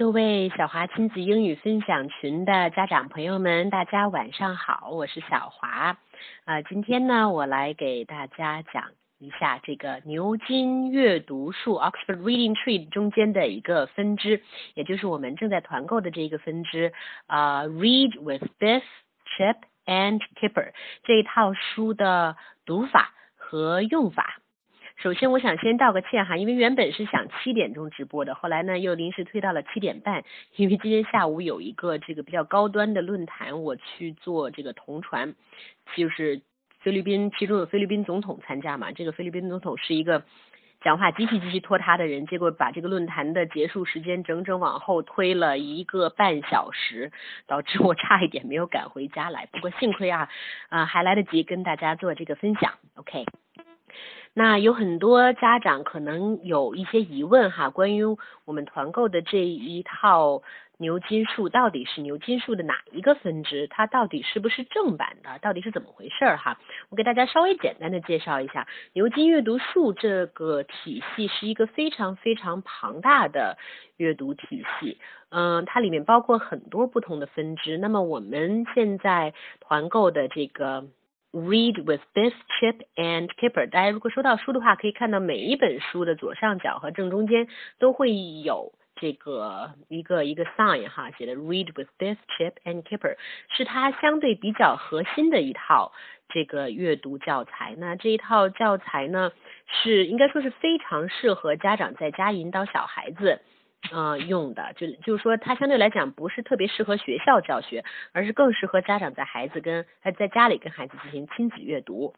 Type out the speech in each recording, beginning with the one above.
各位小华亲子英语分享群的家长朋友们，大家晚上好，我是小华。啊，今天呢，我来给大家讲一下这个牛津阅读树 （Oxford Reading Tree） 中间的一个分支，也就是我们正在团购的这个分支啊，Read with Biff, Chip and Kipper 这一套书的读法和用法。首先，我想先道个歉哈，因为原本是想七点钟直播的，后来呢又临时推到了七点半，因为今天下午有一个这个比较高端的论坛，我去做这个同传，就是菲律宾，其中有菲律宾总统参加嘛，这个菲律宾总统是一个讲话极其极其拖沓的人，结果把这个论坛的结束时间整整往后推了一个半小时，导致我差一点没有赶回家来，不过幸亏啊，啊还来得及跟大家做这个分享，OK。那有很多家长可能有一些疑问哈，关于我们团购的这一套牛津树到底是牛津树的哪一个分支？它到底是不是正版的？到底是怎么回事儿哈？我给大家稍微简单的介绍一下，牛津阅读树这个体系是一个非常非常庞大的阅读体系，嗯，它里面包括很多不同的分支。那么我们现在团购的这个。Read with Biff, Chip and Kipper。大家如果收到书的话，可以看到每一本书的左上角和正中间都会有这个一个一个 sign 哈，写的 Read with Biff, Chip and Kipper，是它相对比较核心的一套这个阅读教材。那这一套教材呢，是应该说是非常适合家长在家引导小孩子。呃，用的就就是说，它相对来讲不是特别适合学校教学，而是更适合家长在孩子跟还在家里跟孩子进行亲子阅读。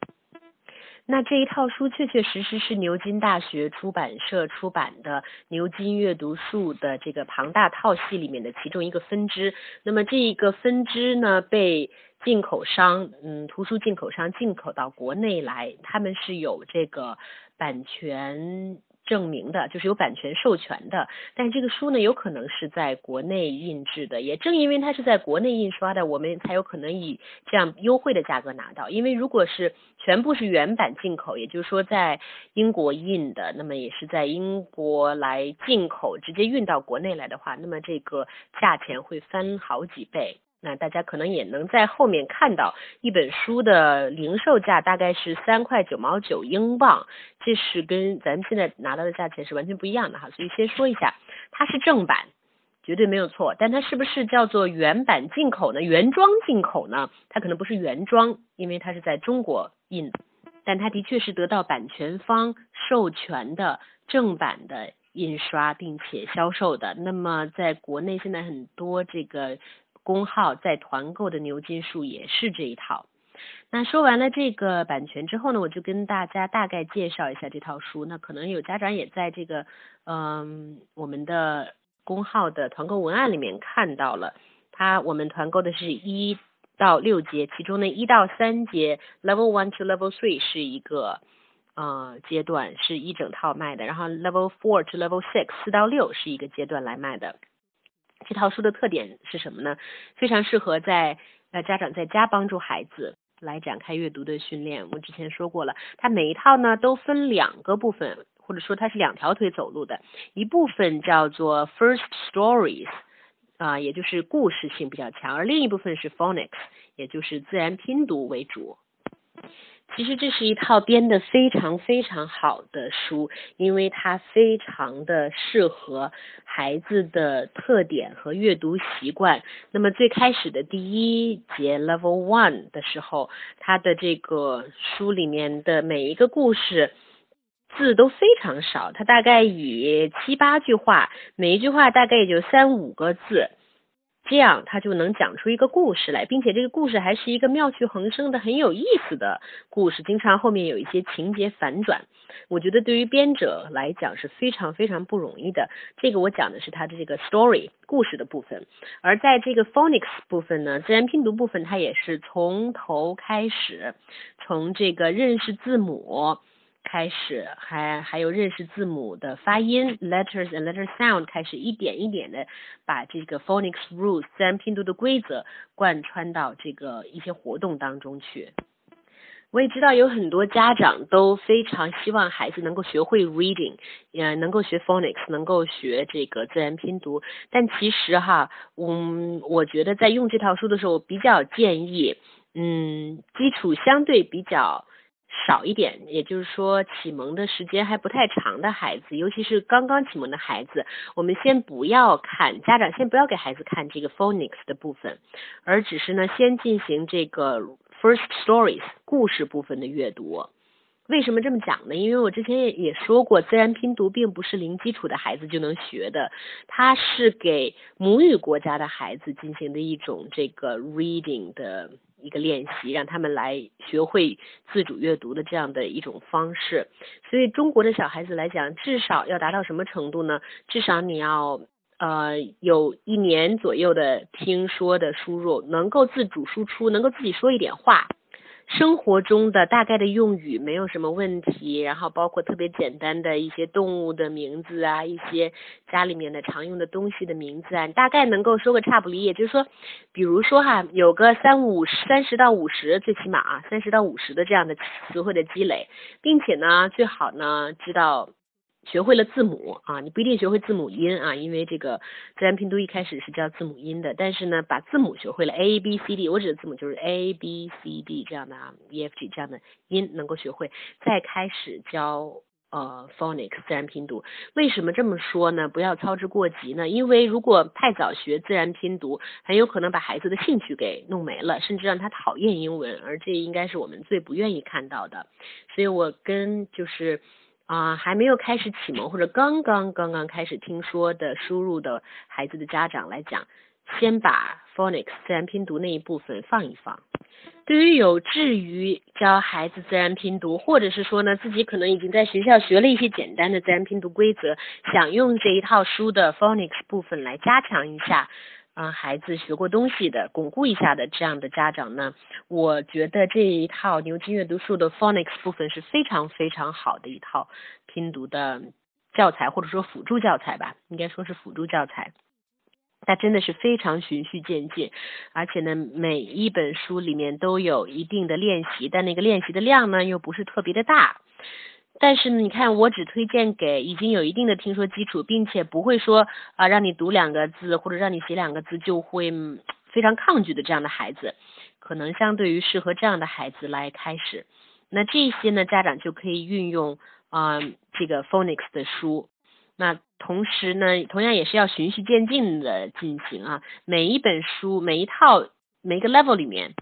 那这一套书确确实实是牛津大学出版社出版的《牛津阅读树》的这个庞大套系里面的其中一个分支。那么这一个分支呢，被进口商，嗯，图书进口商进口到国内来，他们是有这个版权。证明的就是有版权授权的，但这个书呢，有可能是在国内印制的。也正因为它是在国内印刷的，我们才有可能以这样优惠的价格拿到。因为如果是全部是原版进口，也就是说在英国印的，那么也是在英国来进口，直接运到国内来的话，那么这个价钱会翻好几倍。那大家可能也能在后面看到一本书的零售价大概是三块九毛九英镑，这是跟咱们现在拿到的价钱是完全不一样的哈。所以先说一下，它是正版，绝对没有错。但它是不是叫做原版进口呢？原装进口呢？它可能不是原装，因为它是在中国印，但它的确是得到版权方授权的正版的印刷并且销售的。那么在国内现在很多这个。公号在团购的牛津树也是这一套。那说完了这个版权之后呢，我就跟大家大概介绍一下这套书。那可能有家长也在这个嗯我们的公号的团购文案里面看到了，它我们团购的是一到六节，其中呢一到三节 Level One to Level Three 是一个呃阶段，是一整套卖的，然后 Level Four to Level Six 四到六是一个阶段来卖的。这套书的特点是什么呢？非常适合在呃家长在家帮助孩子来展开阅读的训练。我之前说过了，它每一套呢都分两个部分，或者说它是两条腿走路的。一部分叫做 First Stories，啊，也就是故事性比较强，而另一部分是 Phonics，也就是自然拼读为主。其实这是一套编的非常非常好的书，因为它非常的适合孩子的特点和阅读习惯。那么最开始的第一节 Level One 的时候，它的这个书里面的每一个故事字都非常少，它大概以七八句话，每一句话大概也就三五个字。这样他就能讲出一个故事来，并且这个故事还是一个妙趣横生的、很有意思的故事。经常后面有一些情节反转，我觉得对于编者来讲是非常非常不容易的。这个我讲的是他的这个 story 故事的部分，而在这个 phonics 部分呢，自然拼读部分，它也是从头开始，从这个认识字母。开始还还有认识字母的发音，letters and letter sound，开始一点一点的把这个 phonics rules 自然拼读的规则贯穿到这个一些活动当中去。我也知道有很多家长都非常希望孩子能够学会 reading，也，能够学 phonics，能够学这个自然拼读。但其实哈，嗯，我觉得在用这套书的时候，我比较建议，嗯，基础相对比较少一点，也就是说启蒙的时间还不太长的孩子，尤其是刚刚启蒙的孩子，我们先不要看，家长先不要给孩子看这个 phonics 的部分，而只是呢，先进行这个。First stories 故事部分的阅读，为什么这么讲呢？因为我之前也也说过，自然拼读并不是零基础的孩子就能学的，它是给母语国家的孩子进行的一种这个 reading 的一个练习，让他们来学会自主阅读的这样的一种方式。所以中国的小孩子来讲，至少要达到什么程度呢？至少你要。呃，有一年左右的听说的输入，能够自主输出，能够自己说一点话，生活中的大概的用语没有什么问题，然后包括特别简单的一些动物的名字啊，一些家里面的常用的东西的名字啊，大概能够说个差不离。也就是说，比如说哈，有个三五三十到五十，最起码啊，三十到五十的这样的词汇的积累，并且呢，最好呢知道。学会了字母啊，你不一定学会字母音啊，因为这个自然拼读一开始是教字母音的。但是呢，把字母学会了，a b c d，我指的字母就是 a b c d 这样的啊，e f g 这样的音能够学会，再开始教呃 phonics 自然拼读。为什么这么说呢？不要操之过急呢？因为如果太早学自然拼读，很有可能把孩子的兴趣给弄没了，甚至让他讨厌英文，而这应该是我们最不愿意看到的。所以我跟就是。啊，还没有开始启蒙或者刚刚刚刚开始听说的输入的孩子的家长来讲，先把 phonics 自然拼读那一部分放一放。对于有志于教孩子自然拼读，或者是说呢自己可能已经在学校学了一些简单的自然拼读规则，想用这一套书的 phonics 部分来加强一下。啊，孩子学过东西的，巩固一下的这样的家长呢，我觉得这一套牛津阅读树的 phonics 部分是非常非常好的一套拼读的教材，或者说辅助教材吧，应该说是辅助教材。它真的是非常循序渐进，而且呢，每一本书里面都有一定的练习，但那个练习的量呢，又不是特别的大。但是呢，你看，我只推荐给已经有一定的听说基础，并且不会说啊让你读两个字或者让你写两个字就会非常抗拒的这样的孩子，可能相对于适合这样的孩子来开始。那这些呢，家长就可以运用啊这个 phonics 的书。那同时呢，同样也是要循序渐进的进行啊，每一本书每一套每一个 level 里面。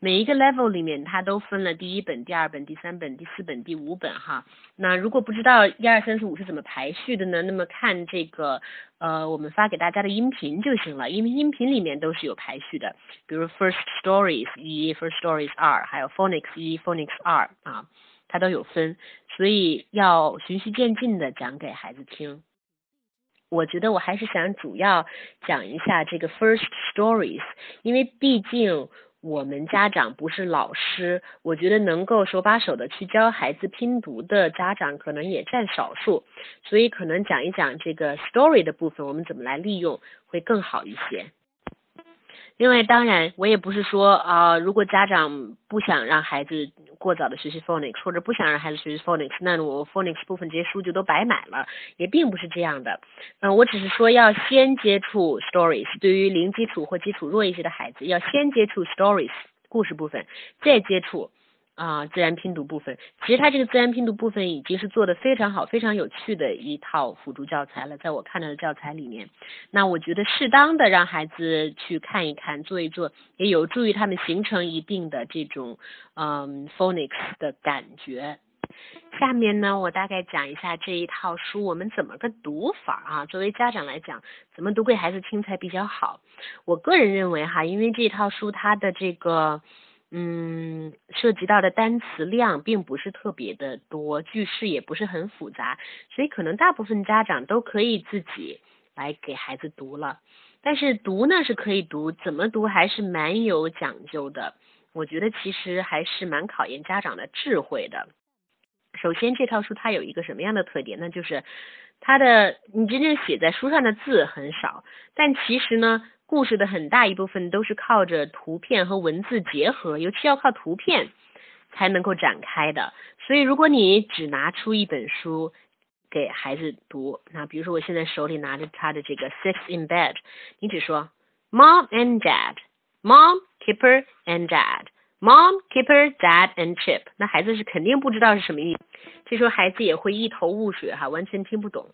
每一个 level 里面，它都分了第一本、第二本、第三本、第四本、第五本哈。那如果不知道一二三四五是怎么排序的呢？那么看这个呃，我们发给大家的音频就行了，因为音频里面都是有排序的。比如 first stories 一，first stories 二，还有 phonics 一，phonics 二啊，它都有分，所以要循序渐进的讲给孩子听。我觉得我还是想主要讲一下这个 first stories，因为毕竟。我们家长不是老师，我觉得能够手把手的去教孩子拼读的家长可能也占少数，所以可能讲一讲这个 story 的部分，我们怎么来利用会更好一些。另外，当然，我也不是说啊，如果家长不想让孩子过早的学习 phonics，或者不想让孩子学习 phonics，那我 phonics 部分这些书就都白买了，也并不是这样的。嗯，我只是说要先接触 stories，对于零基础或基础弱一些的孩子，要先接触 stories 故事部分，再接触。啊，自然拼读部分，其实它这个自然拼读部分已经是做的非常好、非常有趣的一套辅助教材了，在我看到的教材里面，那我觉得适当的让孩子去看一看、做一做，也有助于他们形成一定的这种嗯 phonics 的感觉。下面呢，我大概讲一下这一套书我们怎么个读法啊？作为家长来讲，怎么读给孩子听才比较好？我个人认为哈，因为这套书它的这个。嗯，涉及到的单词量并不是特别的多，句式也不是很复杂，所以可能大部分家长都可以自己来给孩子读了。但是读呢是可以读，怎么读还是蛮有讲究的。我觉得其实还是蛮考验家长的智慧的。首先，这套书它有一个什么样的特点？那就是它的你真正写在书上的字很少，但其实呢。故事的很大一部分都是靠着图片和文字结合，尤其要靠图片才能够展开的。所以，如果你只拿出一本书给孩子读，那比如说我现在手里拿着他的这个《Six in Bed》，你只说 Mom and Dad，Mom Kipper and Dad，Mom Keeper Dad and Chip，那孩子是肯定不知道是什么意思。这时候孩子也会一头雾水哈，完全听不懂。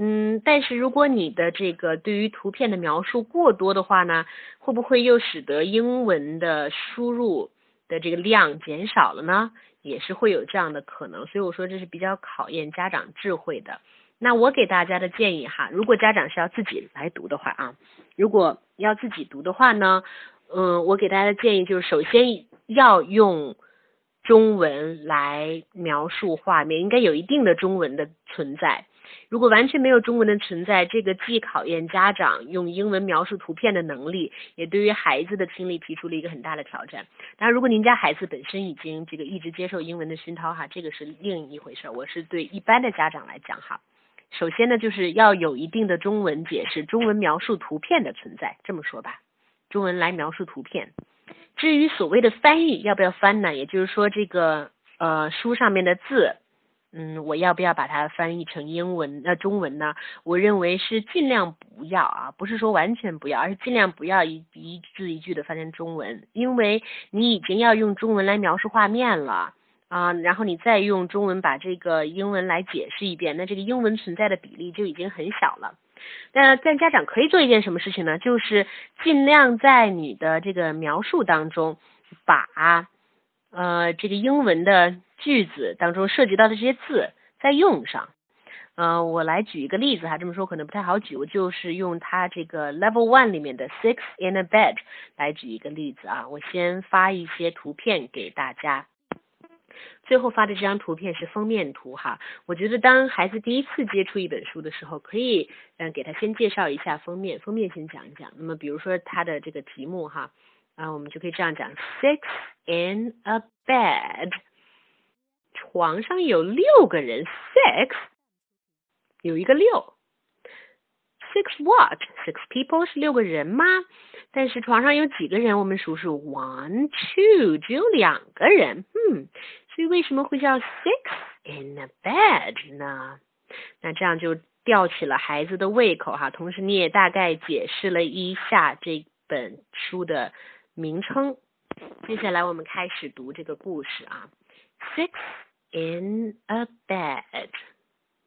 嗯，但是如果你的这个对于图片的描述过多的话呢，会不会又使得英文的输入的这个量减少了呢？也是会有这样的可能，所以我说这是比较考验家长智慧的。那我给大家的建议哈，如果家长是要自己来读的话啊，如果要自己读的话呢，嗯，我给大家的建议就是，首先要用中文来描述画面，应该有一定的中文的存在。如果完全没有中文的存在，这个既考验家长用英文描述图片的能力，也对于孩子的听力提出了一个很大的挑战。当然，如果您家孩子本身已经这个一直接受英文的熏陶哈，这个是另一回事。我是对一般的家长来讲哈，首先呢就是要有一定的中文解释、中文描述图片的存在。这么说吧，中文来描述图片。至于所谓的翻译要不要翻呢？也就是说，这个呃书上面的字。嗯，我要不要把它翻译成英文呃中文呢？我认为是尽量不要啊，不是说完全不要，而是尽量不要一一字一句的翻成中文，因为你已经要用中文来描述画面了啊，然后你再用中文把这个英文来解释一遍，那这个英文存在的比例就已经很小了。那但家长可以做一件什么事情呢？就是尽量在你的这个描述当中把呃这个英文的。句子当中涉及到的这些字再用上，嗯，我来举一个例子哈，这么说可能不太好举，我就是用它这个 Level One 里面的 Six in a Bed 来举一个例子啊。我先发一些图片给大家，最后发的这张图片是封面图哈。我觉得当孩子第一次接触一本书的时候，可以嗯给他先介绍一下封面，封面先讲一讲。那么比如说它的这个题目哈，啊，我们就可以这样讲：Six in a Bed。床上有六个人，six 有一个六，six what six people 是六个人吗？但是床上有几个人？我们数数，one two 只有两个人，嗯，所以为什么会叫 six in a bed 呢？那这样就吊起了孩子的胃口哈。同时你也大概解释了一下这本书的名称。接下来我们开始读这个故事啊，six。In a bed，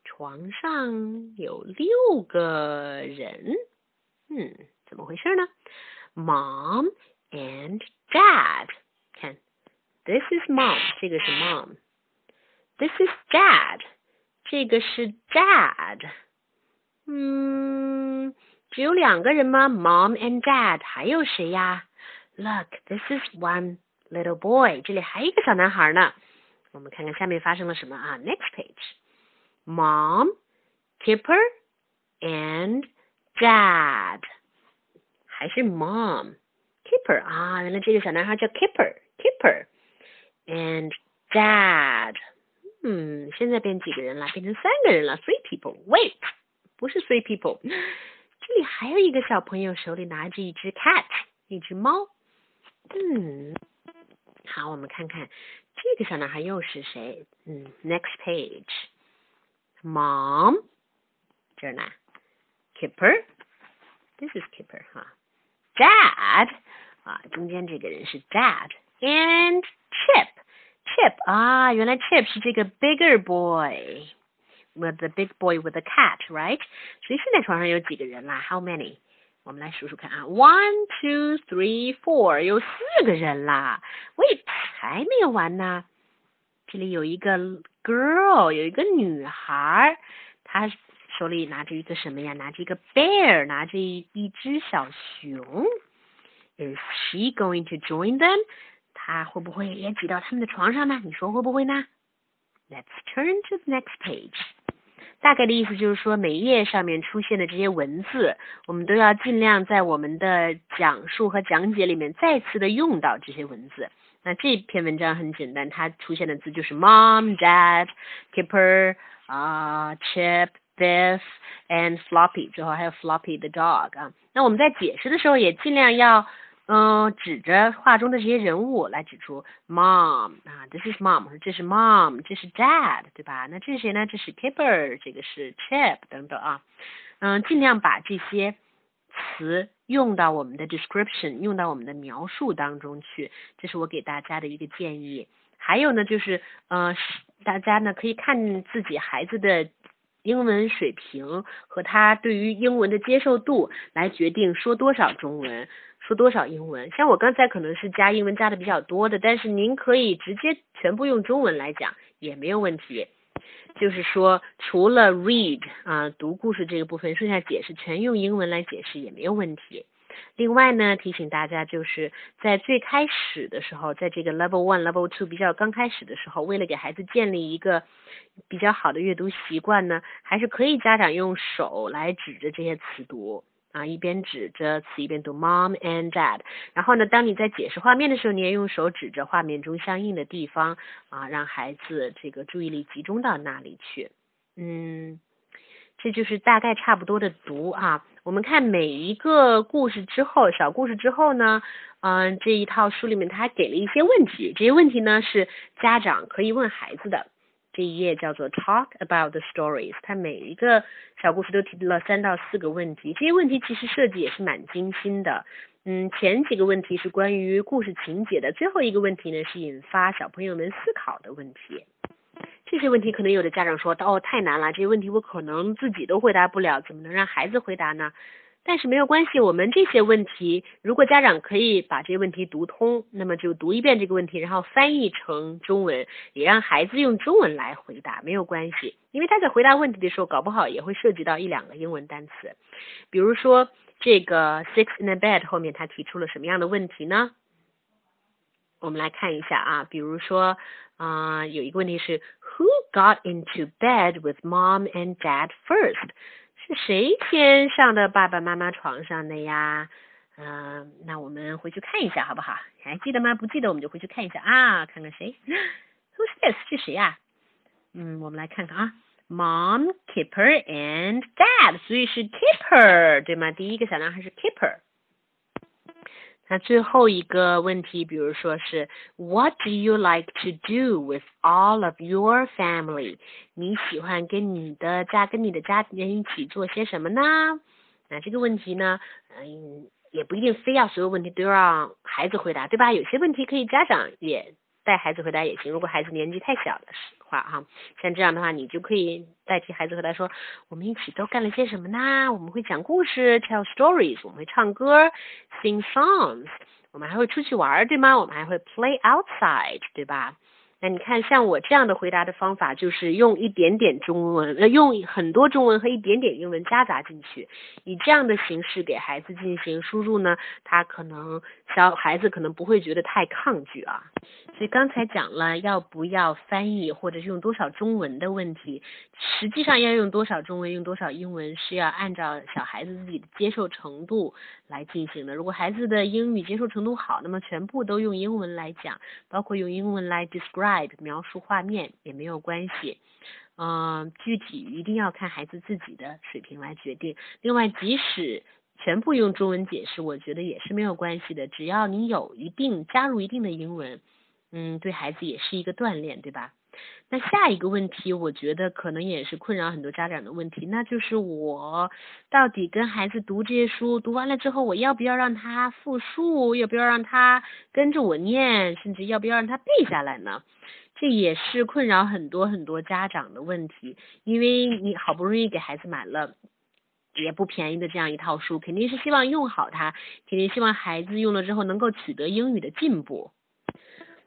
床上有六个人。嗯，怎么回事呢？Mom and Dad，看，This is Mom，这个是 Mom。This is Dad，这个是 Dad。嗯，只有两个人吗？Mom and Dad，还有谁呀？Look，this is one little boy，这里还有一个小男孩呢。 我们看看下面发生了什么啊？Next page, Mom, Kipper, and Dad，还是 Mom, Kipper 啊？原来这个小男孩叫 Kipper, Kipper, and Dad。嗯，现在变几个人了？变成三个人了，three people。Wait，不是 three people，这里还有一个小朋友手里拿着一只 cat，一只猫。嗯，好，我们看看 这个小男孩又是谁？嗯，next page，mom，这儿呢，Kipper，this is Kipper 哈，dad 啊，中间这个人是 dad，and Chip，Chip 啊，原来 Chip 是这个 bigger boy with the big boy with the cat，right？所以现在床上有几个人啦？How many？ 我们来数数看啊，one, two, three, four，有四个人啦。Wait，还没有完呢。这里有一个 girl，有一个女孩，她手里拿着一个什么呀？拿着一个 bear，拿着一一只小熊。Is she going to join them？她会不会也挤到他们的床上呢？你说会不会呢？Let's turn to the next page. 大概的意思就是说，每页上面出现的这些文字，我们都要尽量在我们的讲述和讲解里面再次的用到这些文字。那这篇文章很简单，它出现的字就是 mom、dad、keeper 啊、chip、this and floppy，最后还有 floppy the dog 啊。那我们在解释的时候也尽量要。嗯，指着画中的这些人物来指出 mom 啊，this is mom，这是 mom，这是 dad，对吧？那这是谁呢？这是 kipper，这个是 chip 等等啊。嗯，尽量把这些词用到我们的 description，用到我们的描述当中去，这是我给大家的一个建议。还有呢，就是呃，大家呢可以看自己孩子的。英文水平和他对于英文的接受度来决定说多少中文，说多少英文。像我刚才可能是加英文加的比较多的，但是您可以直接全部用中文来讲也没有问题。就是说，除了 read 啊读故事这个部分，剩下解释全用英文来解释也没有问题。另外呢，提醒大家，就是在最开始的时候，在这个 level one、level two 比较刚开始的时候，为了给孩子建立一个比较好的阅读习惯呢，还是可以家长用手来指着这些词读啊，一边指着词一边读 mom and dad。然后呢，当你在解释画面的时候，你也用手指着画面中相应的地方啊，让孩子这个注意力集中到那里去。嗯。这就是大概差不多的读啊。我们看每一个故事之后，小故事之后呢，嗯，这一套书里面他还给了一些问题，这些问题呢是家长可以问孩子的。这一页叫做 Talk about the stories，它每一个小故事都提了三到四个问题，这些问题其实设计也是蛮精心的。嗯，前几个问题是关于故事情节的，最后一个问题呢是引发小朋友们思考的问题。这些问题可能有的家长说哦太难了，这些问题我可能自己都回答不了，怎么能让孩子回答呢？但是没有关系，我们这些问题，如果家长可以把这些问题读通，那么就读一遍这个问题，然后翻译成中文，也让孩子用中文来回答，没有关系，因为他在回答问题的时候，搞不好也会涉及到一两个英文单词。比如说这个 six in the bed 后面他提出了什么样的问题呢？我们来看一下啊，比如说啊，有一个问题是。Who got into bed with mom and dad first？是谁先上的爸爸妈妈床上的呀？嗯，那我们回去看一下好不好？还记得吗？不记得我们就回去看一下啊，看看谁？Who's this？是谁呀？嗯，我们来看看啊，Mom Keeper and Dad，所以是 Keeper 对吗？第一个小男孩是 Keeper。那最后一个问题，比如说是 What do you like to do with all of your family？你喜欢跟你的家、跟你的家人一起做些什么呢？那这个问题呢，嗯，也不一定非要所有问题都让孩子回答，对吧？有些问题可以家长也。带孩子回答也行，如果孩子年纪太小的话，哈，像这样的话，你就可以代替孩子回答说：“我们一起都干了些什么呢？我们会讲故事，tell stories，我们会唱歌，sing songs，我们还会出去玩，对吗？我们还会 play outside，对吧？”那你看，像我这样的回答的方法，就是用一点点中文，呃，用很多中文和一点点英文夹杂进去，以这样的形式给孩子进行输入呢，他可能小孩子可能不会觉得太抗拒啊。所以刚才讲了要不要翻译或者是用多少中文的问题，实际上要用多少中文，用多少英文是要按照小孩子自己的接受程度来进行的。如果孩子的英语接受程度好，那么全部都用英文来讲，包括用英文来 describe。描述画面也没有关系，嗯，具体一定要看孩子自己的水平来决定。另外，即使全部用中文解释，我觉得也是没有关系的，只要你有一定加入一定的英文，嗯，对孩子也是一个锻炼，对吧？那下一个问题，我觉得可能也是困扰很多家长的问题，那就是我到底跟孩子读这些书，读完了之后，我要不要让他复述，要不要让他跟着我念，甚至要不要让他背下来呢？这也是困扰很多很多家长的问题，因为你好不容易给孩子买了也不便宜的这样一套书，肯定是希望用好它，肯定希望孩子用了之后能够取得英语的进步。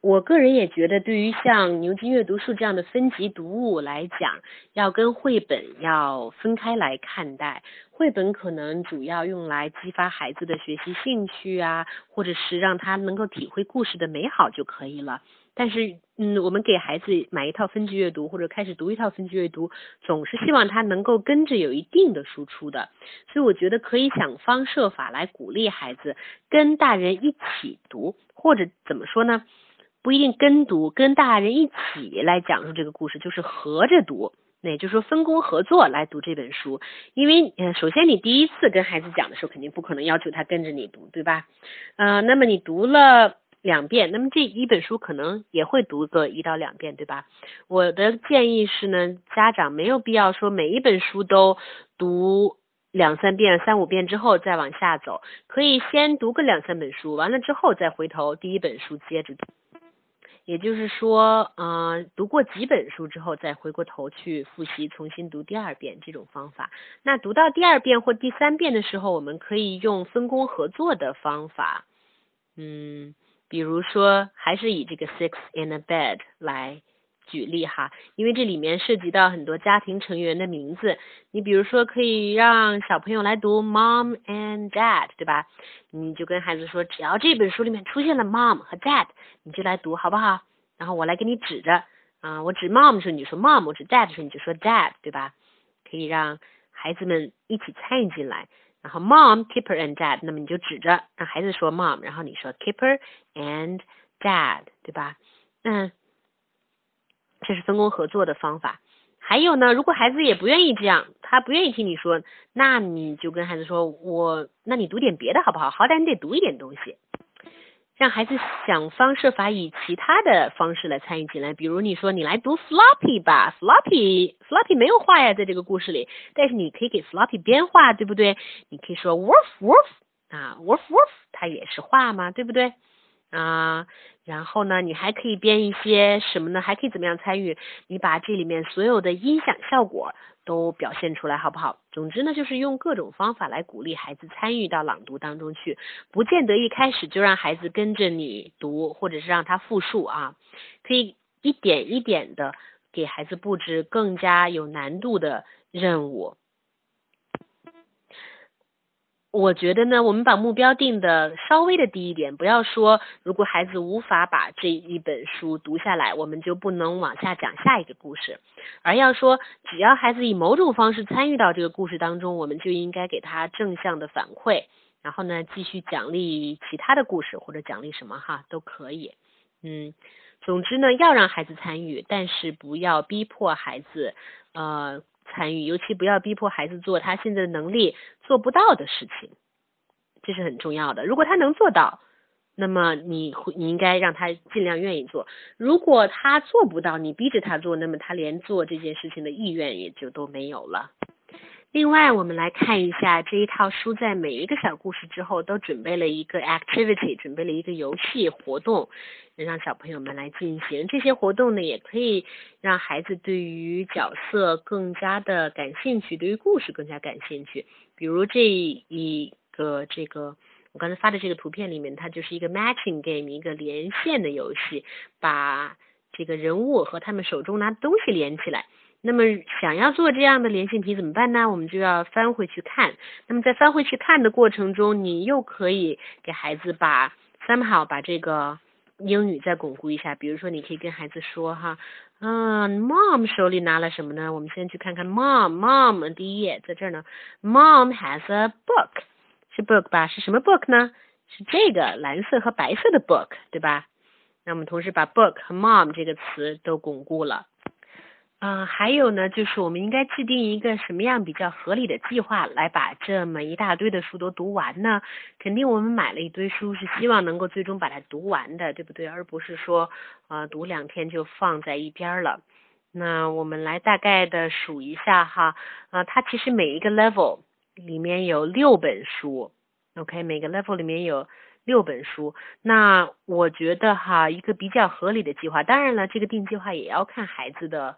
我个人也觉得，对于像牛津阅读树这样的分级读物来讲，要跟绘本要分开来看待。绘本可能主要用来激发孩子的学习兴趣啊，或者是让他能够体会故事的美好就可以了。但是，嗯，我们给孩子买一套分级阅读或者开始读一套分级阅读，总是希望他能够跟着有一定的输出的。所以，我觉得可以想方设法来鼓励孩子跟大人一起读，或者怎么说呢？不一定跟读，跟大人一起来讲述这个故事，就是合着读。那也就是说分工合作来读这本书，因为，首先你第一次跟孩子讲的时候，肯定不可能要求他跟着你读，对吧？呃，那么你读了两遍，那么这一本书可能也会读个一到两遍，对吧？我的建议是呢，家长没有必要说每一本书都读两三遍、三五遍之后再往下走，可以先读个两三本书，完了之后再回头第一本书接着读。也就是说，嗯，读过几本书之后，再回过头去复习，重新读第二遍这种方法。那读到第二遍或第三遍的时候，我们可以用分工合作的方法，嗯，比如说还是以这个 six in a bed 来举例哈，因为这里面涉及到很多家庭成员的名字。你比如说，可以让小朋友来读 mom and dad，对吧？你就跟孩子说，只要这本书里面出现了 mom 和 dad，你就来读，好不好？然后我来给你指着，啊，我指 mom 的时候你就说 mom，我指 dad 的时候你就说 dad，对吧？可以让孩子们一起参与进来。然后 mom, keeper and dad，那么你就指着让孩子说 mom，然后你说 keeper and dad，对吧？嗯，这是分工合作的方法。还有呢，如果孩子也不愿意这样，他不愿意听你说，那你就跟孩子说，我，那你读点别的好不好？好歹你得读一点东西。让孩子想方设法以其他的方式来参与进来，比如你说你来读 Floppy 吧，Floppy Floppy 没有画呀，在这个故事里，但是你可以给 Floppy 编画，对不对？你可以说 Wolf Wolf 啊，Wolf Wolf 它也是画嘛，对不对？啊，然后呢，你还可以编一些什么呢？还可以怎么样参与？你把这里面所有的音响效果。都表现出来好不好？总之呢，就是用各种方法来鼓励孩子参与到朗读当中去，不见得一开始就让孩子跟着你读，或者是让他复述啊，可以一点一点的给孩子布置更加有难度的任务。我觉得呢，我们把目标定的稍微的低一点，不要说如果孩子无法把这一本书读下来，我们就不能往下讲下一个故事，而要说只要孩子以某种方式参与到这个故事当中，我们就应该给他正向的反馈，然后呢继续奖励其他的故事或者奖励什么哈都可以，嗯，总之呢要让孩子参与，但是不要逼迫孩子，呃。参与，尤其不要逼迫孩子做他现在的能力做不到的事情，这是很重要的。如果他能做到，那么你会你应该让他尽量愿意做；如果他做不到，你逼着他做，那么他连做这件事情的意愿也就都没有了。另外，我们来看一下这一套书，在每一个小故事之后都准备了一个 activity，准备了一个游戏活动，能让小朋友们来进行。这些活动呢，也可以让孩子对于角色更加的感兴趣，对于故事更加感兴趣。比如这一个这个我刚才发的这个图片里面，它就是一个 matching game，一个连线的游戏，把这个人物和他们手中拿的东西连起来。那么想要做这样的连线题怎么办呢？我们就要翻回去看。那么在翻回去看的过程中，你又可以给孩子把 somehow 把这个英语再巩固一下。比如说，你可以跟孩子说哈，嗯，mom 手里拿了什么呢？我们先去看看 mom，mom 第一页在这儿呢。mom has a book，是 book 吧？是什么 book 呢？是这个蓝色和白色的 book，对吧？那我们同时把 book 和 mom 这个词都巩固了。嗯，还有呢，就是我们应该制定一个什么样比较合理的计划，来把这么一大堆的书都读完呢？肯定我们买了一堆书，是希望能够最终把它读完的，对不对？而不是说，呃，读两天就放在一边了。那我们来大概的数一下哈，啊，它其实每一个 level 里面有六本书，OK，每个 level 里面有六本书。那我觉得哈，一个比较合理的计划，当然了，这个定计划也要看孩子的。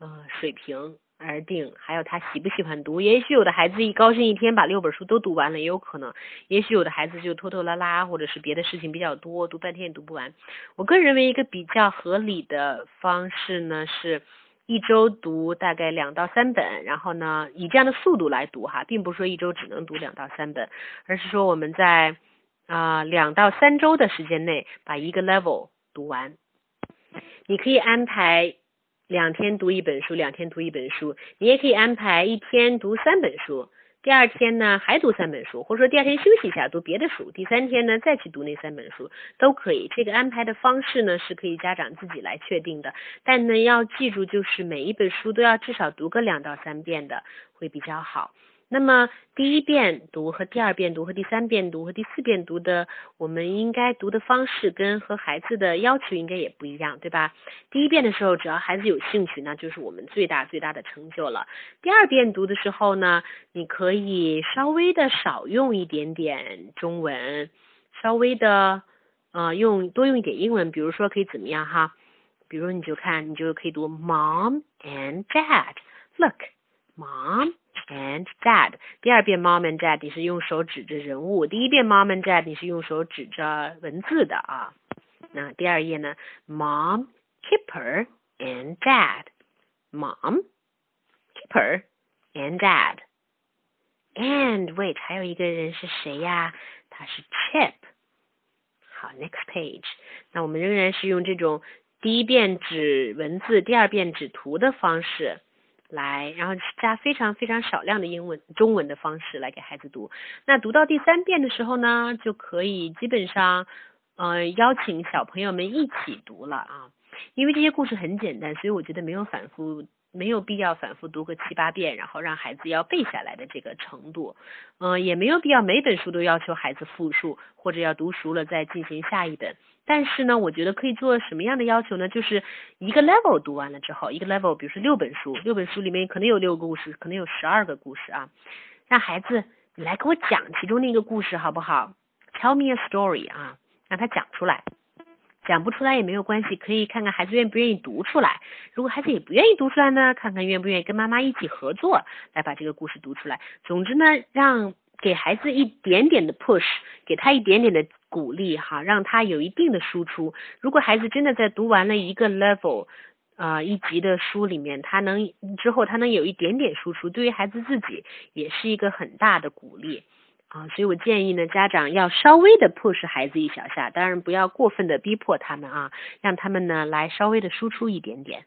呃，水平而定，还有他喜不喜欢读。也许有的孩子一高兴一天把六本书都读完了，也有可能；也许有的孩子就拖拖拉拉，或者是别的事情比较多，读半天也读不完。我个人认为一个比较合理的方式呢，是一周读大概两到三本，然后呢以这样的速度来读哈，并不是说一周只能读两到三本，而是说我们在啊两到三周的时间内把一个 level 读完。你可以安排。两天读一本书，两天读一本书，你也可以安排一天读三本书，第二天呢还读三本书，或者说第二天休息一下读别的书，第三天呢再去读那三本书都可以。这个安排的方式呢是可以家长自己来确定的，但呢要记住就是每一本书都要至少读个两到三遍的会比较好。那么第一遍读和第二遍读和第三遍读和第四遍读的，我们应该读的方式跟和孩子的要求应该也不一样，对吧？第一遍的时候，只要孩子有兴趣，那就是我们最大最大的成就了。第二遍读的时候呢，你可以稍微的少用一点点中文，稍微的呃用多用一点英文，比如说可以怎么样哈？比如你就看，你就可以读 Mom and Dad，Look，Mom。and dad。第二遍 mom and dad 你是用手指着人物，第一遍 mom and dad 你是用手指着文字的啊。那第二页呢，mom Kipper and dad。mom Kipper and dad。And wait，还有一个人是谁呀？他是 Chip。好，next page。那我们仍然是用这种第一遍指文字，第二遍指图的方式。 来，然后加非常非常少量的英文、中文的方式来给孩子读。那读到第三遍的时候呢，就可以基本上，呃，邀请小朋友们一起读了啊。因为这些故事很简单，所以我觉得没有反复。没有必要反复读个七八遍，然后让孩子要背下来的这个程度，嗯，也没有必要每本书都要求孩子复述，或者要读熟了再进行下一本。但是呢，我觉得可以做什么样的要求呢？就是一个 level 读完了之后，一个 level，比如说六本书，六本书里面可能有六个故事，可能有十二个故事啊，让孩子你来给我讲其中的一个故事好不好？Tell me a story 啊，让他讲出来。讲不出来也没有关系，可以看看孩子愿不愿意读出来。如果孩子也不愿意读出来呢，看看愿不愿意跟妈妈一起合作来把这个故事读出来。总之呢，让给孩子一点点的 push，给他一点点的鼓励哈，让他有一定的输出。如果孩子真的在读完了一个 level，啊一级的书里面，他能之后他能有一点点输出，对于孩子自己也是一个很大的鼓励。啊，所以我建议呢，家长要稍微的 push 孩子一小下，当然不要过分的逼迫他们啊，让他们呢来稍微的输出一点点。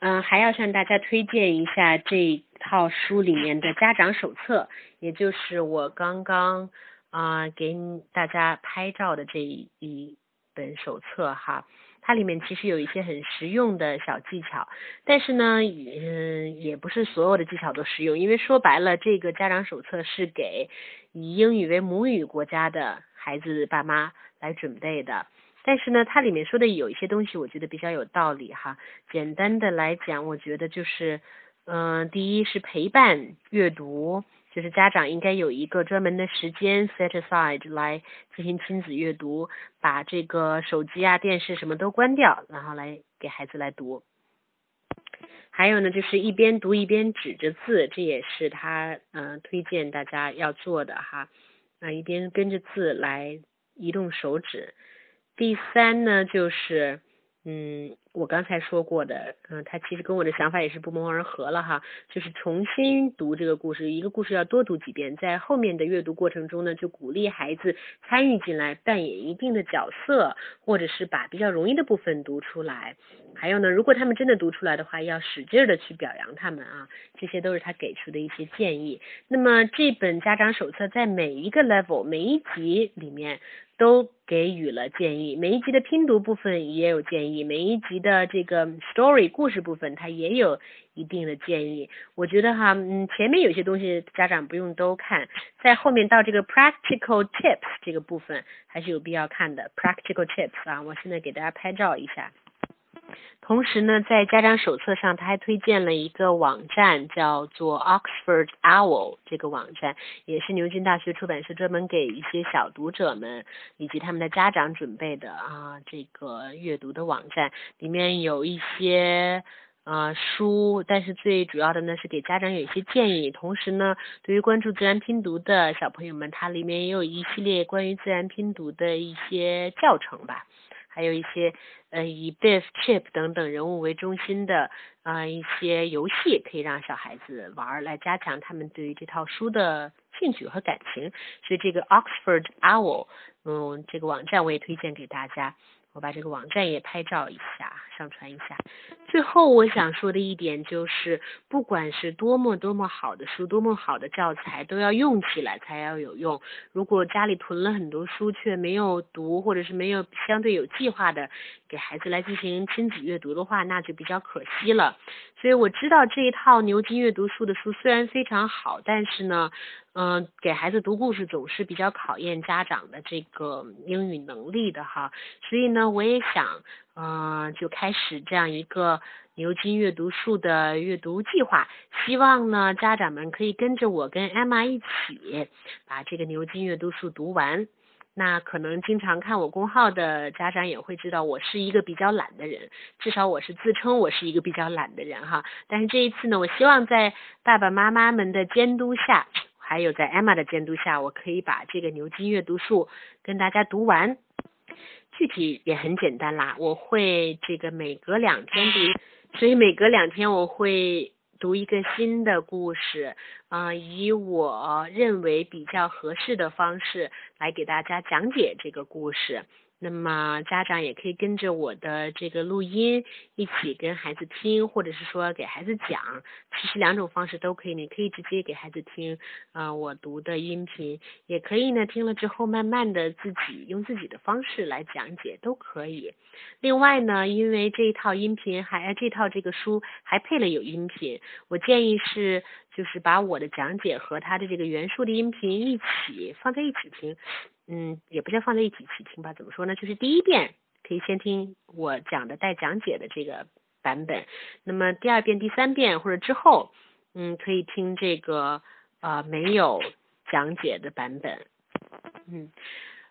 嗯，还要向大家推荐一下这套书里面的家长手册，也就是我刚刚啊给大家拍照的这一本手册哈。它里面其实有一些很实用的小技巧，但是呢，嗯，也不是所有的技巧都实用，因为说白了，这个家长手册是给以英语为母语国家的孩子爸妈来准备的。但是呢，它里面说的有一些东西，我觉得比较有道理哈。简单的来讲，我觉得就是，嗯，第一是陪伴阅读。就是家长应该有一个专门的时间 set aside 来进行亲子阅读，把这个手机啊、电视什么都关掉，然后来给孩子来读。还有呢，就是一边读一边指着字，这也是他嗯推荐大家要做的哈。那，一边跟着字来移动手指。第三呢，就是嗯。我刚才说过的，嗯，他其实跟我的想法也是不谋而合了哈，就是重新读这个故事，一个故事要多读几遍，在后面的阅读过程中呢，就鼓励孩子参与进来，扮演一定的角色，或者是把比较容易的部分读出来。还有呢，如果他们真的读出来的话，要使劲的去表扬他们啊，这些都是他给出的一些建议。那么这本家长手册在每一个 level 每一集里面都给予了建议，每一集的拼读部分也有建议，每一集的。这个 story 故事部分，它也有一定的建议。我觉得哈，嗯，前面有些东西家长不用都看，在后面到这个 practical tips 这个部分还是有必要看的。practical tips 啊，我现在给大家拍照一下。同时呢，在家长手册上，他还推荐了一个网站，叫做 Oxford Owl。这个网站也是牛津大学出版社专门给一些小读者们以及他们的家长准备的啊，这个阅读的网站。里面有一些啊书，但是最主要的呢是给家长有一些建议。同时呢，对于关注自然拼读的小朋友们，它里面也有一系列关于自然拼读的一些教程吧。还有一些呃以 Biff、Chip 等等人物为中心的啊一些游戏，可以让小孩子玩儿，来加强他们对于这套书的兴趣和感情。所以这个 Oxford Owl，嗯，这个网站我也推荐给大家。我把这个网站也拍照一下，上传一下。最后我想说的一点就是，不管是多么多么好的书，多么好的教材，都要用起来才要有用。如果家里囤了很多书却没有读，或者是没有相对有计划的给孩子来进行亲子阅读的话，那就比较可惜了。所以我知道这一套牛津阅读书的书虽然非常好，但是呢。嗯，给孩子读故事总是比较考验家长的这个英语能力的哈，所以呢，我也想，嗯，就开始这样一个牛津阅读树的阅读计划，希望呢，家长们可以跟着我跟 Emma 一起把这个牛津阅读树读完。那可能经常看我公号的家长也会知道，我是一个比较懒的人，至少我是自称我是一个比较懒的人哈。但是这一次呢，我希望在爸爸妈妈们的监督下。还有在 Emma 的监督下，我可以把这个牛津阅读树跟大家读完。具体也很简单啦，我会这个每隔两天读，所以每隔两天我会读一个新的故事，啊，以我认为比较合适的方式来给大家讲解这个故事。那么家长也可以跟着我的这个录音一起跟孩子听，或者是说给孩子讲，其实两种方式都可以。你可以直接给孩子听，啊，我读的音频，也可以呢，听了之后慢慢的自己用自己的方式来讲解，都可以。另外呢，因为这一套音频还这套这个书还配了有音频，我建议是就是把我的讲解和他的这个原书的音频一起放在一起听。嗯，也不叫放在一起去听吧，怎么说呢？就是第一遍可以先听我讲的带讲解的这个版本，那么第二遍、第三遍或者之后，嗯，可以听这个呃没有讲解的版本。嗯，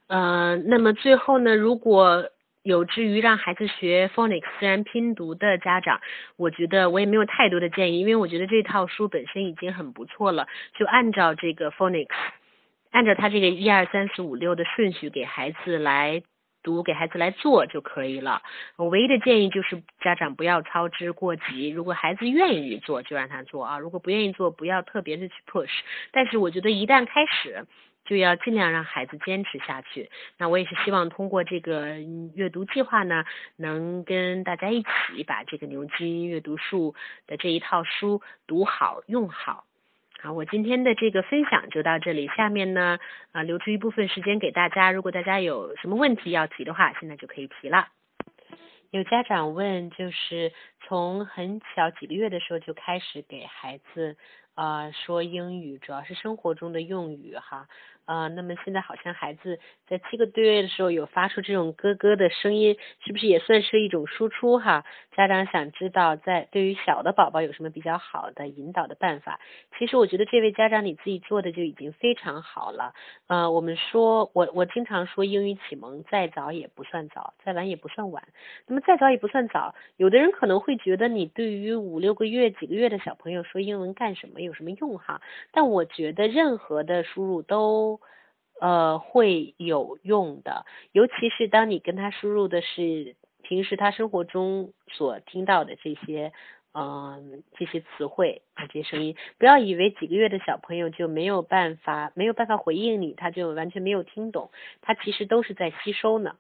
呃，那么最后呢，如果有志于让孩子学 phonics 自然拼读的家长，我觉得我也没有太多的建议，因为我觉得这套书本身已经很不错了，就按照这个 phonics。按照他这个一二三四五六的顺序给孩子来读，给孩子来做就可以了。我唯一的建议就是家长不要操之过急。如果孩子愿意做，就让他做啊；如果不愿意做，不要特别的去 push。但是我觉得一旦开始，就要尽量让孩子坚持下去。那我也是希望通过这个阅读计划呢，能跟大家一起把这个牛津阅读树的这一套书读好用好。好，我今天的这个分享就到这里。下面呢，啊，留出一部分时间给大家。如果大家有什么问题要提的话，现在就可以提了。有家长问，就是从很小几个月的时候就开始给孩子啊说英语，主要是生活中的用语哈。啊，那么现在好像孩子在七个多月的时候有发出这种咯咯的声音，是不是也算是一种输出哈？家长想知道，在对于小的宝宝有什么比较好的引导的办法？其实我觉得这位家长你自己做的就已经非常好了。呃，我们说，我我经常说英语启蒙再早也不算早，再晚也不算晚。那么再早也不算早，有的人可能会觉得你对于五六个月、几个月的小朋友说英文干什么？有什么用哈？但我觉得任何的输入都。呃，会有用的，尤其是当你跟他输入的是平时他生活中所听到的这些，嗯，这些词汇啊，这些声音，不要以为几个月的小朋友就没有办法，没有办法回应你，他就完全没有听懂，他其实都是在吸收呢。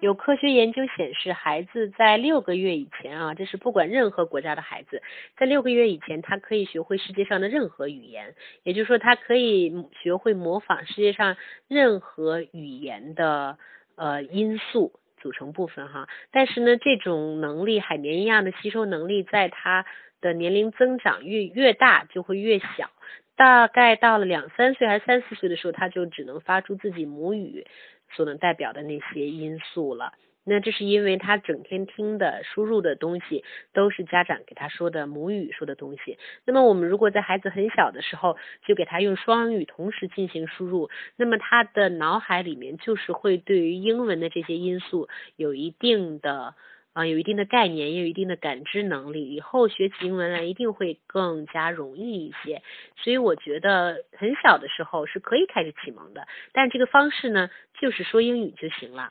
有科学研究显示，孩子在六个月以前啊，这是不管任何国家的孩子，在六个月以前，他可以学会世界上的任何语言，也就是说，他可以学会模仿世界上任何语言的呃因素组成部分哈。但是呢，这种能力，海绵一样的吸收能力，在他的年龄增长越越大，就会越小。大概到了两三岁还是三四岁的时候，他就只能发出自己母语。所能代表的那些因素了，那这是因为他整天听的输入的东西都是家长给他说的母语说的东西。那么我们如果在孩子很小的时候就给他用双语同时进行输入，那么他的脑海里面就是会对于英文的这些因素有一定的啊，有一定的概念，也有一定的感知能力，以后学习英文呢一定会更加容易一些。所以我觉得很小的时候是可以开始启蒙的，但这个方式呢，就是说英语就行了。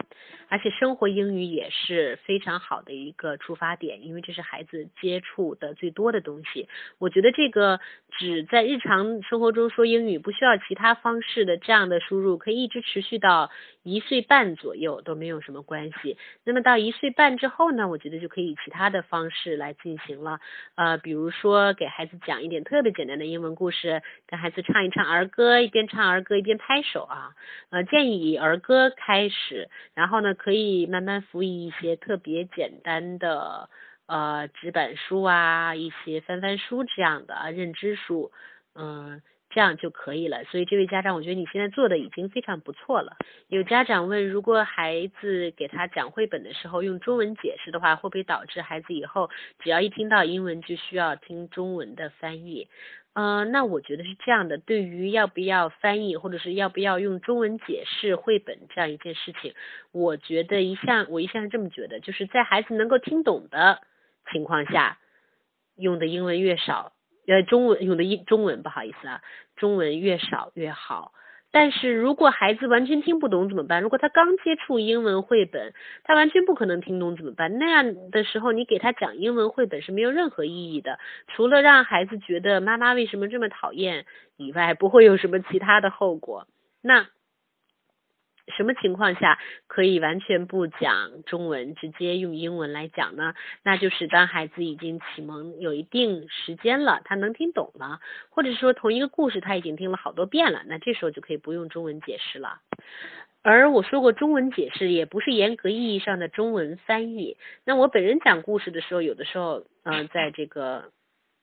而且生活英语也是非常好的一个出发点，因为这是孩子接触的最多的东西。我觉得这个只在日常生活中说英语，不需要其他方式的这样的输入，可以一直持续到一岁半左右都没有什么关系。那么到一岁半之后呢，我觉得就可以其他的方式来进行了。呃，比如说给孩子讲一点特别简单的英文故事，跟孩子唱一唱儿歌，一边唱儿歌一边拍手啊。呃，建议以儿歌开始，然后呢。可以慢慢辅以一些特别简单的呃纸板书啊，一些翻翻书这样的认知书，嗯，这样就可以了。所以这位家长，我觉得你现在做的已经非常不错了。有家长问，如果孩子给他讲绘本的时候用中文解释的话，会不会导致孩子以后只要一听到英文就需要听中文的翻译？嗯，那我觉得是这样的。对于要不要翻译，或者是要不要用中文解释绘本这样一件事情，我觉得一向我一向是这么觉得，就是在孩子能够听懂的情况下，用的英文越少，呃，中文用的英中文不好意思啊，中文越少越好。但是如果孩子完全听不懂怎么办？如果他刚接触英文绘本，他完全不可能听懂怎么办？那样的时候，你给他讲英文绘本是没有任何意义的，除了让孩子觉得妈妈为什么这么讨厌以外，不会有什么其他的后果。那。什么情况下可以完全不讲中文，直接用英文来讲呢？那就是当孩子已经启蒙有一定时间了，他能听懂了，或者说同一个故事他已经听了好多遍了，那这时候就可以不用中文解释了。而我说过，中文解释也不是严格意义上的中文翻译。那我本人讲故事的时候，有的时候，嗯，在这个。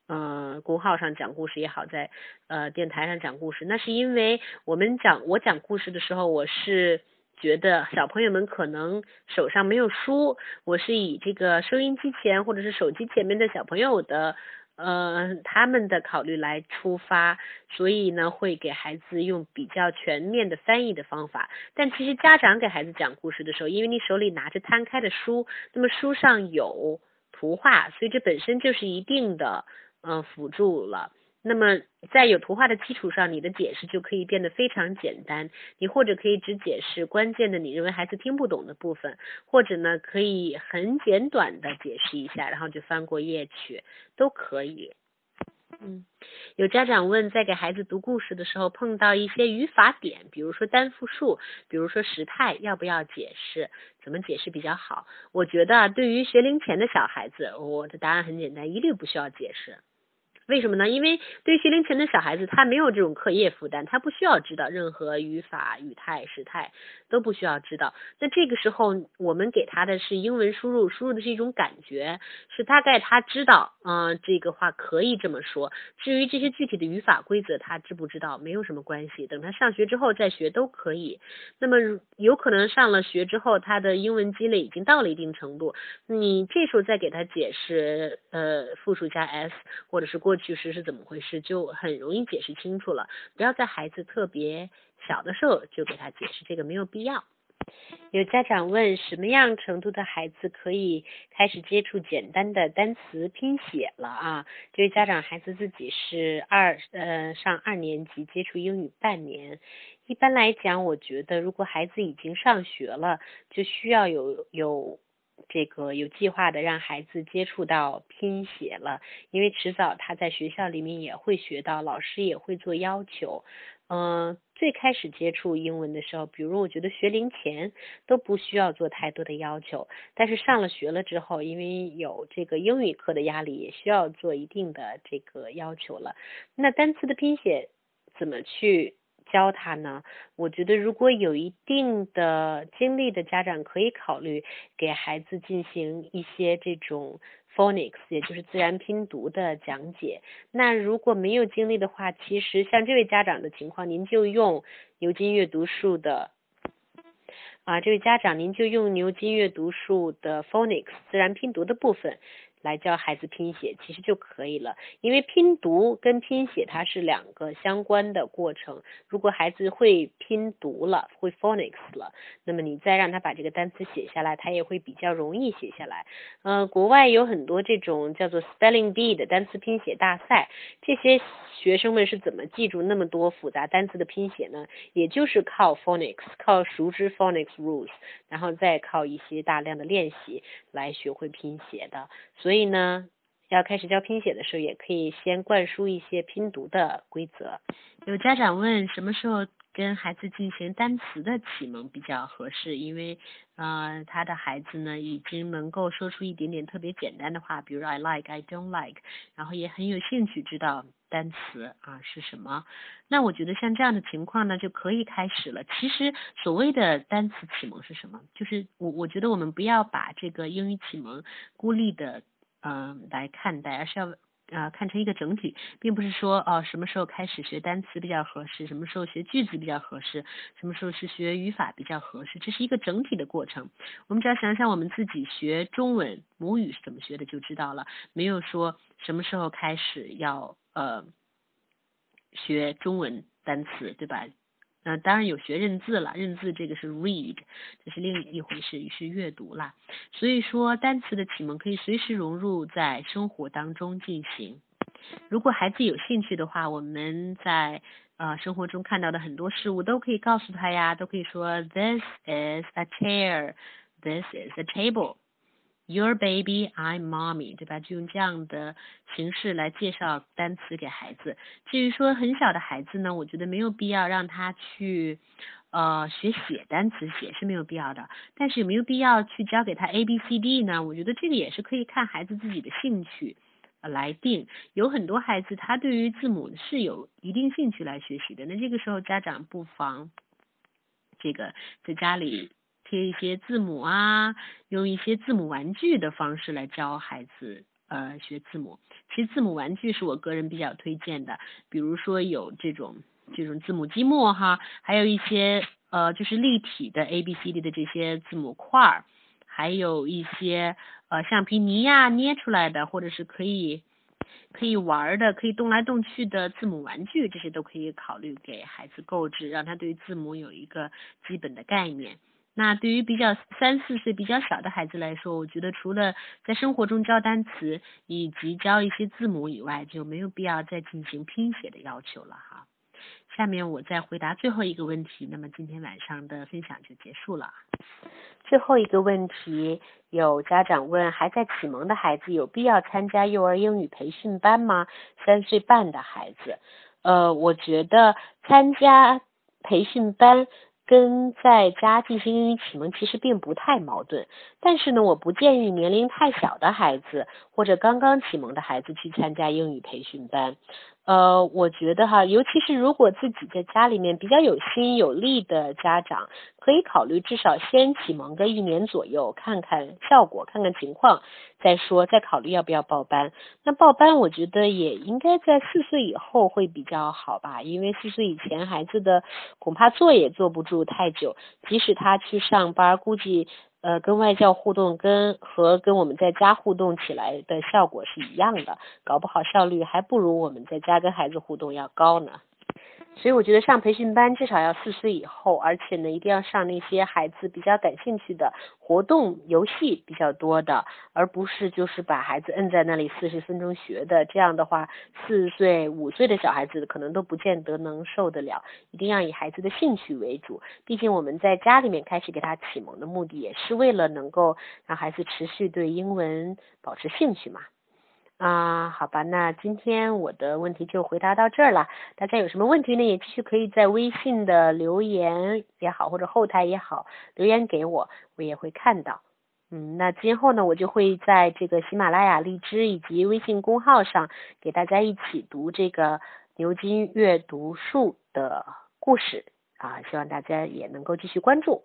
呃，公号上讲故事也好，在呃电台上讲故事，那是因为我们讲我讲故事的时候，我是觉得小朋友们可能手上没有书，我是以这个收音机前或者是手机前面的小朋友的呃他们的考虑来出发，所以呢会给孩子用比较全面的翻译的方法。但其实家长给孩子讲故事的时候，因为你手里拿着摊开的书，那么书上有图画，所以这本身就是一定的。嗯，辅助了。那么在有图画的基础上，你的解释就可以变得非常简单。你或者可以只解释关键的，你认为孩子听不懂的部分，或者呢可以很简短的解释一下，然后就翻过页去，都可以。嗯，有家长问，在给孩子读故事的时候，碰到一些语法点，比如说单复数，比如说时态，要不要解释？怎么解释比较好？我觉得对于学龄前的小孩子，我的答案很简单，一律不需要解释。为什么呢？因为对学龄前的小孩子，他没有这种课业负担，他不需要知道任何语法、语态、时态都不需要知道。那这个时候，我们给他的是英文输入，输入的是一种感觉，是大概他知道，嗯，这个话可以这么说。至于这些具体的语法规则，他知不知道没有什么关系，等他上学之后再学都可以。那么有可能上了学之后，他的英文积累已经到了一定程度，你这时候再给他解释，呃，复数加 s 或者是过。其实是怎么回事，就很容易解释清楚了。不要在孩子特别小的时候就给他解释，这个没有必要。有家长问，什么样程度的孩子可以开始接触简单的单词拼写了啊？这位家长孩子自己是二呃上二年级，接触英语半年。一般来讲，我觉得如果孩子已经上学了，就需要有有。这个有计划的让孩子接触到拼写了，因为迟早他在学校里面也会学到，老师也会做要求。嗯，最开始接触英文的时候，比如我觉得学龄前都不需要做太多的要求，但是上了学了之后，因为有这个英语课的压力，也需要做一定的这个要求了。那单词的拼写怎么去？教他呢，我觉得如果有一定的经历的家长，可以考虑给孩子进行一些这种 phonics，也就是自然拼读的讲解。那如果没有经历的话，其实像这位家长的情况，您就用牛津阅读树的。啊，这位家长，您就用牛津阅读树的 phonics 自然拼读的部分来教孩子拼写，其实就可以了。因为拼读跟拼写它是两个相关的过程。如果孩子会拼读了，会 phonics 了，那么你再让他把这个单词写下来，他也会比较容易写下来。呃，国外有很多这种叫做 spelling bee 的单词拼写大赛，这些学生们是怎么记住那么多复杂单词的拼写呢？也就是靠 phonics，靠熟知 phonics rules，然后再靠一些大量的练习来学会拼写的。所以呢，要开始教拼写的时候，也可以先灌输一些拼读的规则。有家长问，什么时候跟孩子进行单词的启蒙比较合适？因为呃，他的孩子呢，已经能够说出一点点特别简单的话，比如 I like, I don't like，然后也很有兴趣知道单词啊是什么。那我觉得像这样的情况呢，就可以开始了。其实所谓的单词启蒙是什么？就是我我觉得我们不要把这个英语启蒙孤立的。嗯，来看待，而是要啊看成一个整体，并不是说哦什么时候开始学单词比较合适，什么时候学句子比较合适，什么时候是学语法比较合适，这是一个整体的过程。我们只要想想我们自己学中文母语是怎么学的，就知道了。没有说什么时候开始要呃学中文单词，对吧？那当然有学认字了，认字这个是 read，这是另一回事，是阅读啦。所以说单词的启蒙可以随时融入在生活当中进行。如果孩子有兴趣的话，我们在呃生活中看到的很多事物都可以告诉他呀，都可以说 This is a chair，This is a table。Your baby, I'm mommy，对吧？就用这样的形式来介绍单词给孩子。至于说很小的孩子呢，我觉得没有必要让他去呃学写单词，写是没有必要的。但是有没有必要去教给他 A B C D 呢？我觉得这个也是可以看孩子自己的兴趣来定。有很多孩子他对于字母是有一定兴趣来学习的，那这个时候家长不妨这个在家里。贴一些字母啊，用一些字母玩具的方式来教孩子呃学字母。其实字母玩具是我个人比较推荐的，比如说有这种这种字母积木哈，还有一些呃就是立体的 A B C D 的这些字母块儿，还有一些呃橡皮泥呀捏出来的，或者是可以可以玩的、可以动来动去的字母玩具，这些都可以考虑给孩子购置，让他对字母有一个基本的概念。那对于比较三四岁比较小的孩子来说，我觉得除了在生活中教单词以及教一些字母以外，就没有必要再进行拼写的要求了哈。下面我再回答最后一个问题，那么今天晚上的分享就结束了。最后一个问题，有家长问：还在启蒙的孩子有必要参加幼儿英语培训班吗？三岁半的孩子，呃，我觉得参加培训班。跟在家进行英语启蒙其实并不太矛盾，但是呢，我不建议年龄太小的孩子或者刚刚启蒙的孩子去参加英语培训班。呃，我觉得哈，尤其是如果自己在家里面比较有心有力的家长，可以考虑至少先启蒙个一年左右，看看效果，看看情况再说，再考虑要不要报班。那报班，我觉得也应该在四岁以后会比较好吧，因为四岁以前孩子的恐怕坐也坐不住太久，即使他去上班，估计。呃，跟外教互动跟和跟我们在家互动起来的效果是一样的，搞不好效率还不如我们在家跟孩子互动要高呢。所以我觉得上培训班至少要四岁以后，而且呢一定要上那些孩子比较感兴趣的活动、游戏比较多的，而不是就是把孩子摁在那里四十分钟学的。这样的话，四岁、五岁的小孩子可能都不见得能受得了。一定要以孩子的兴趣为主，毕竟我们在家里面开始给他启蒙的目的，也是为了能够让孩子持续对英文保持兴趣嘛。啊，好吧，那今天我的问题就回答到这儿了。大家有什么问题呢？也继续可以在微信的留言也好，或者后台也好留言给我，我也会看到。嗯，那今后呢，我就会在这个喜马拉雅、荔枝以及微信公号上给大家一起读这个牛津阅读树的故事啊，希望大家也能够继续关注。